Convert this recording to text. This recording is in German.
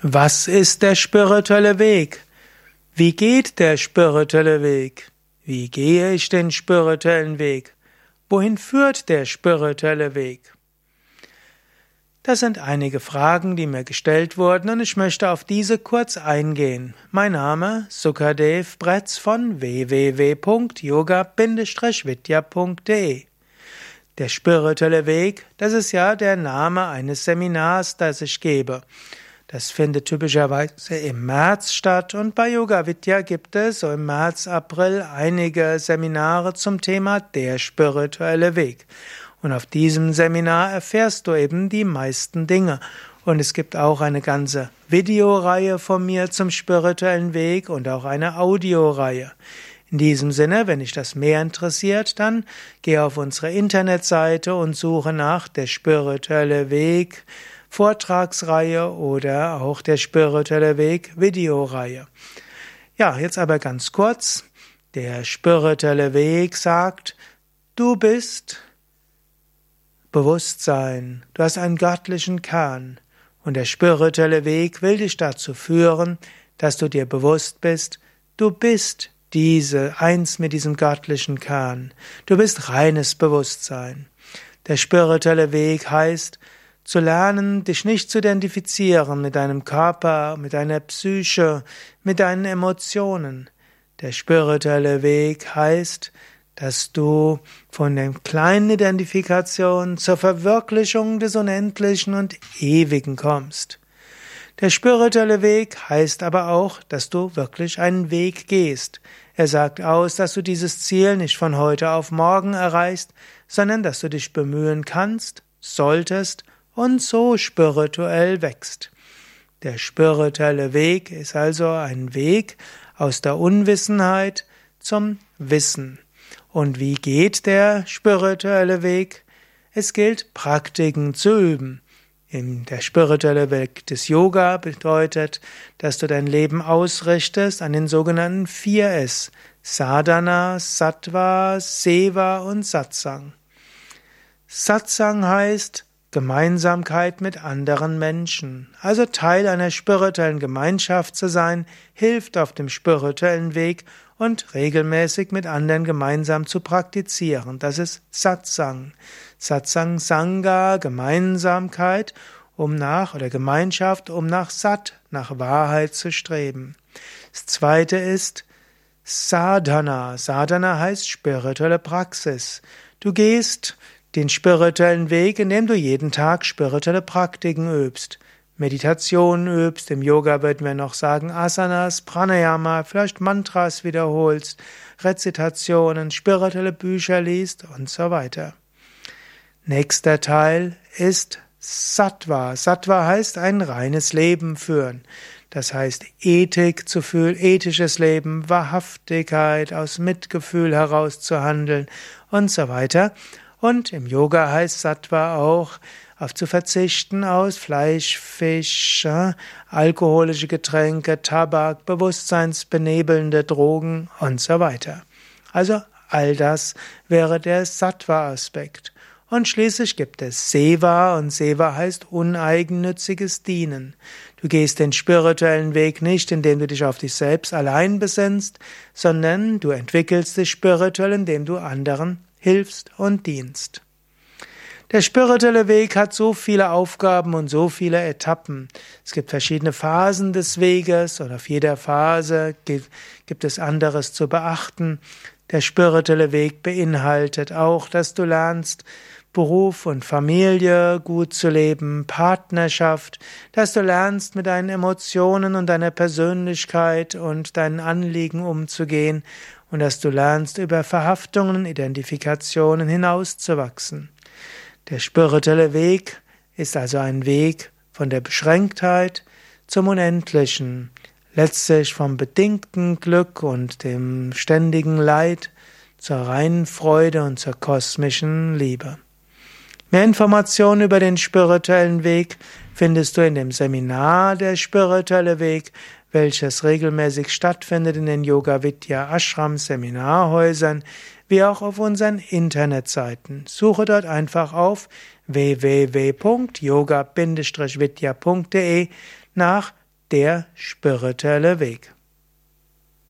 Was ist der spirituelle Weg? Wie geht der spirituelle Weg? Wie gehe ich den spirituellen Weg? Wohin führt der spirituelle Weg? Das sind einige Fragen, die mir gestellt wurden und ich möchte auf diese kurz eingehen. Mein Name Sukadev Bretz von www.yoga-vidya.de Der spirituelle Weg, das ist ja der Name eines Seminars, das ich gebe. Das findet typischerweise im März statt und bei Yoga Vidya gibt es so im März, April einige Seminare zum Thema der spirituelle Weg. Und auf diesem Seminar erfährst du eben die meisten Dinge. Und es gibt auch eine ganze Videoreihe von mir zum spirituellen Weg und auch eine Audioreihe. In diesem Sinne, wenn dich das mehr interessiert, dann geh auf unsere Internetseite und suche nach der spirituelle Weg Vortragsreihe oder auch der spirituelle Weg Videoreihe. Ja, jetzt aber ganz kurz. Der spirituelle Weg sagt, du bist Bewusstsein, du hast einen göttlichen Kern und der spirituelle Weg will dich dazu führen, dass du dir bewusst bist, du bist diese eins mit diesem göttlichen Kern. Du bist reines Bewusstsein. Der spirituelle Weg heißt, zu lernen, dich nicht zu identifizieren mit deinem Körper, mit deiner Psyche, mit deinen Emotionen. Der spirituelle Weg heißt, dass du von der kleinen Identifikation zur Verwirklichung des Unendlichen und Ewigen kommst. Der spirituelle Weg heißt aber auch, dass du wirklich einen Weg gehst. Er sagt aus, dass du dieses Ziel nicht von heute auf morgen erreichst, sondern dass du dich bemühen kannst, solltest und so spirituell wächst. Der spirituelle Weg ist also ein Weg aus der Unwissenheit zum Wissen. Und wie geht der spirituelle Weg? Es gilt, Praktiken zu üben. Der spirituelle Weg des Yoga bedeutet, dass du dein Leben ausrichtest an den sogenannten vier S. Sadhana, Sattva, Seva und Satsang. Satsang heißt, Gemeinsamkeit mit anderen Menschen. Also Teil einer spirituellen Gemeinschaft zu sein, hilft auf dem spirituellen Weg und regelmäßig mit anderen gemeinsam zu praktizieren. Das ist Satsang. Satsang Sangha, Gemeinsamkeit, um nach oder Gemeinschaft, um nach Sat, nach Wahrheit zu streben. Das zweite ist Sadhana. Sadhana heißt spirituelle Praxis. Du gehst den spirituellen Weg, indem du jeden Tag spirituelle Praktiken übst. Meditation übst, im Yoga würden wir noch sagen Asanas, Pranayama, vielleicht Mantras wiederholst, Rezitationen, spirituelle Bücher liest und so weiter. Nächster Teil ist Sattva. Sattva heißt ein reines Leben führen. Das heißt Ethik zu fühlen, ethisches Leben, Wahrhaftigkeit, aus Mitgefühl heraus zu handeln und so weiter. Und im Yoga heißt Sattva auch, auf zu verzichten aus Fleisch, Fisch, alkoholische Getränke, Tabak, bewusstseinsbenebelnde Drogen und so weiter. Also all das wäre der Sattva-Aspekt. Und schließlich gibt es Seva und Seva heißt uneigennütziges Dienen. Du gehst den spirituellen Weg nicht, indem du dich auf dich selbst allein besinnst, sondern du entwickelst dich spirituell, indem du anderen hilfst und dienst. Der spirituelle Weg hat so viele Aufgaben und so viele Etappen. Es gibt verschiedene Phasen des Weges und auf jeder Phase gibt es anderes zu beachten. Der spirituelle Weg beinhaltet auch, dass du lernst, Beruf und Familie gut zu leben, Partnerschaft, dass du lernst, mit deinen Emotionen und deiner Persönlichkeit und deinen Anliegen umzugehen und dass du lernst, über Verhaftungen Identifikationen hinauszuwachsen. Der spirituelle Weg ist also ein Weg von der Beschränktheit zum Unendlichen, letztlich vom bedingten Glück und dem ständigen Leid zur reinen Freude und zur kosmischen Liebe. Mehr Informationen über den spirituellen Weg findest du in dem Seminar Der spirituelle Weg, welches regelmäßig stattfindet in den Yoga Vidya Ashram Seminarhäusern, wie auch auf unseren Internetseiten. Suche dort einfach auf www.yoga-vidya.de nach der spirituelle Weg.